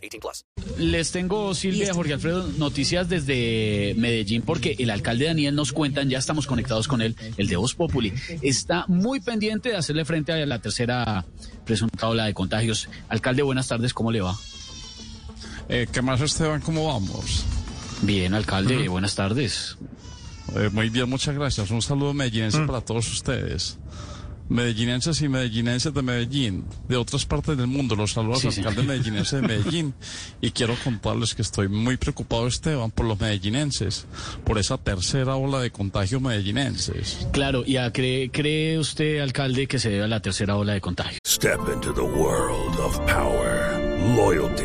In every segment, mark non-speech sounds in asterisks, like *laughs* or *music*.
18 plus. Les tengo, Silvia, Jorge Alfredo, noticias desde Medellín porque el alcalde Daniel nos cuentan, ya estamos conectados con él, el de Voz Populi, está muy pendiente de hacerle frente a la tercera presunta ola de contagios. Alcalde, buenas tardes, ¿cómo le va? Eh, ¿Qué más, Esteban? ¿Cómo vamos? Bien, alcalde, buenas tardes. Eh, muy bien, muchas gracias. Un saludo medellinense para todos ustedes. Medellinenses y medellinenses de Medellín, de otras partes del mundo. Los saludos Sí, al sí. alcalde medellinense de Medellín. *laughs* Y quiero contarles que estoy muy preocupado, Esteban, por los medellinenses, por esa tercera ola de contagios medellinenses. Claro, ¿y a cree, cree usted, alcalde, que se debe a la tercera ola de contagios? Step into the world of power, loyalty,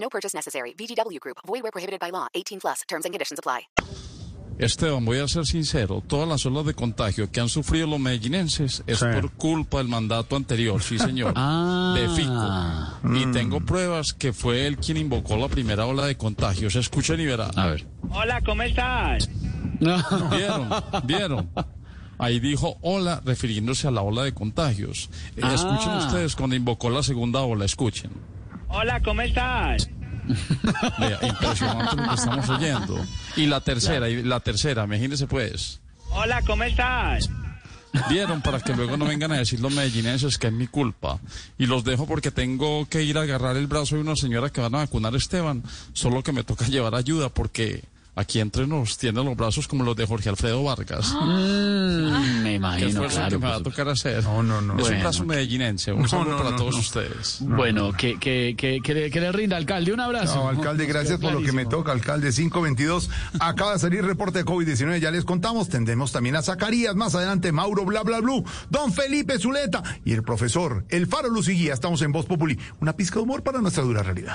No purchase necessary. VGW Group. Void where prohibited by law. 18 plus. Terms and conditions apply. Esteban, voy a ser sincero, todas las olas de contagio que han sufrido los medellinenses es por culpa del mandato anterior, sí señor, *laughs* Ah. de Fico. Y tengo pruebas que fue él quien invocó la primera ola de contagios. Escuchen y verán. A ver. Hola, ¿cómo estás? ¿Vieron? ¿Vieron? Ahí dijo hola refiriéndose a la ola de contagios. Ah. Escuchen ustedes cuando invocó la segunda ola, escuchen. Hola, ¿cómo estás? *laughs* Vea, impresionante lo que estamos oyendo. Y la tercera, y la tercera, imagínense pues. Hola, ¿cómo estás? Vieron para que luego no vengan a decir los medellinenses que es mi culpa. Y los dejo porque tengo que ir a agarrar el brazo de una señora que van a vacunar a Esteban. Solo que me toca llevar ayuda porque aquí entre nos tiene los brazos como los de Jorge Alfredo Vargas. *gasps* Mm, me ¿Qué imagino, claro. que me va a tocar hacer? No, no, no. Es un Bueno, brazo medellinense. Un saludo para todos ustedes. Bueno, que, que, que, que le, que le rinda, alcalde. Un abrazo. No, alcalde, gracias por lo que me toca, alcalde 522. Acaba de salir reporte de COVID-19, ya les contamos. Tendremos también a Zacarías, más adelante Mauro, bla, bla, bla, don Felipe Zuleta y el profesor, el Faro Luz y Guía. Estamos en Voz Populi. Una pizca de humor para nuestra dura realidad.